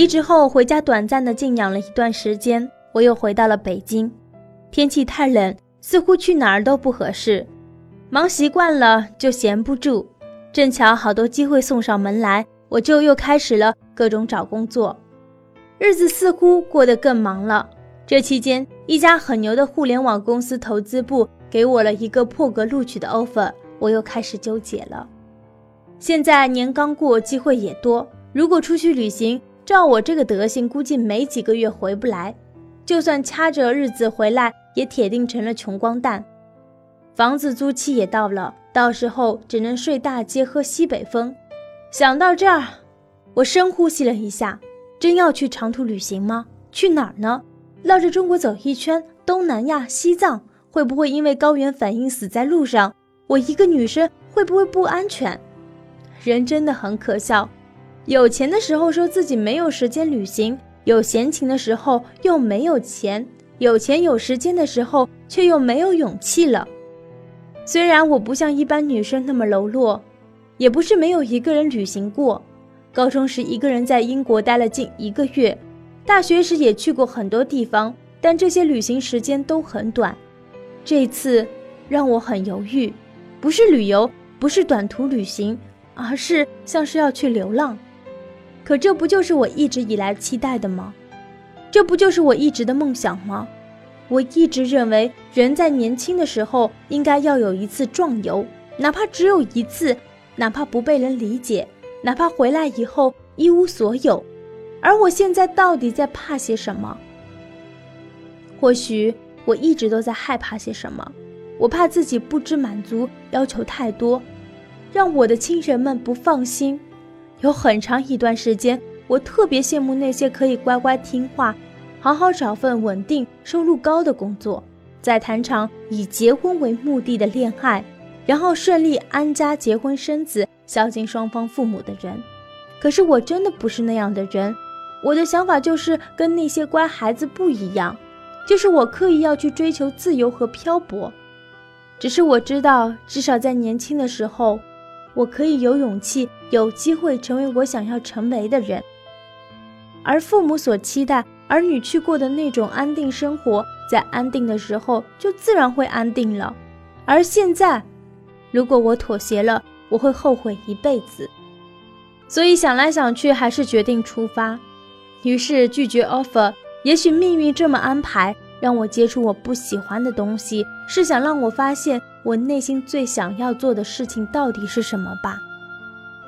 离职后回家短暂的静养了一段时间，我又回到了北京。天气太冷，似乎去哪儿都不合适。忙习惯了就闲不住，正巧好多机会送上门来，我就又开始了各种找工作。日子似乎过得更忙了。这期间，一家很牛的互联网公司投资部给我了一个破格录取的 offer，我又开始纠结了。现在年刚过，机会也多，如果出去旅行，照我这个德行，估计没几个月回不来。就算掐着日子回来，也铁定成了穷光蛋。房子租期也到了，到时候只能睡大街，喝西北风。想到这儿，我深呼吸了一下。真要去长途旅行吗？去哪儿呢？绕着中国走一圈，东南亚、西藏，会不会因为高原反应死在路上？我一个女生会不会不安全？人真的很可笑。有钱的时候说自己没有时间旅行，有闲情的时候又没有钱，有钱有时间的时候却又没有勇气了。虽然我不像一般女生那么柔弱，也不是没有一个人旅行过。高中时一个人在英国待了近一个月，大学时也去过很多地方，但这些旅行时间都很短。这次让我很犹豫，不是旅游，不是短途旅行，而是像是要去流浪。可这不就是我一直以来期待的吗？这不就是我一直的梦想吗？我一直认为，人在年轻的时候应该要有一次壮游，哪怕只有一次，哪怕不被人理解，哪怕回来以后一无所有。而我现在到底在怕些什么？或许我一直都在害怕些什么。我怕自己不知满足，要求太多，让我的亲人们不放心。有很长一段时间，我特别羡慕那些可以乖乖听话、好好找份稳定、收入高的工作，再谈场以结婚为目的的恋爱，然后顺利安家、结婚生子、孝敬双方父母的人。可是我真的不是那样的人，我的想法就是跟那些乖孩子不一样，就是我刻意要去追求自由和漂泊。只是我知道，至少在年轻的时候。我可以有勇气、有机会成为我想要成为的人，而父母所期待儿女去过的那种安定生活，在安定的时候就自然会安定了。而现在，如果我妥协了，我会后悔一辈子。所以想来想去，还是决定出发。于是拒绝 offer。也许命运这么安排，让我接触我不喜欢的东西，是想让我发现。我内心最想要做的事情到底是什么吧？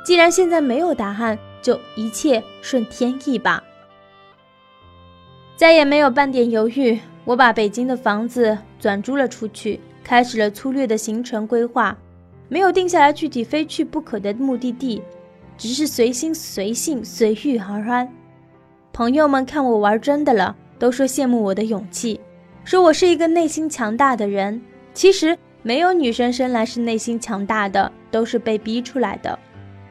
既然现在没有答案，就一切顺天意吧。再也没有半点犹豫，我把北京的房子转租了出去，开始了粗略的行程规划，没有定下来具体非去不可的目的地，只是随心随性随遇而安。朋友们看我玩真的了，都说羡慕我的勇气，说我是一个内心强大的人。其实。没有女生生来是内心强大的，都是被逼出来的。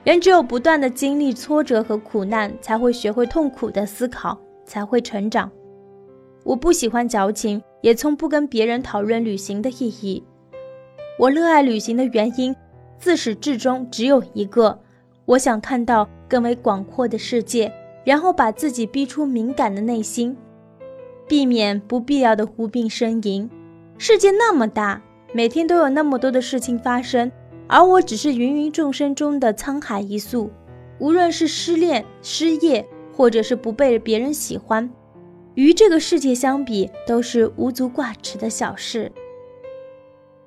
人只有不断的经历挫折和苦难，才会学会痛苦的思考，才会成长。我不喜欢矫情，也从不跟别人讨论旅行的意义。我热爱旅行的原因，自始至终只有一个：我想看到更为广阔的世界，然后把自己逼出敏感的内心，避免不必要的无病呻吟。世界那么大。每天都有那么多的事情发生，而我只是芸芸众生中的沧海一粟。无论是失恋、失业，或者是不被别人喜欢，与这个世界相比，都是无足挂齿的小事。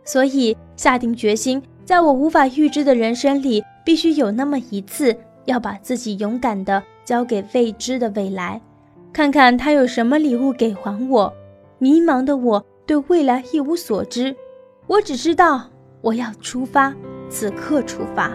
所以下定决心，在我无法预知的人生里，必须有那么一次，要把自己勇敢地交给未知的未来，看看他有什么礼物给还我。迷茫的我，对未来一无所知。我只知道，我要出发，此刻出发。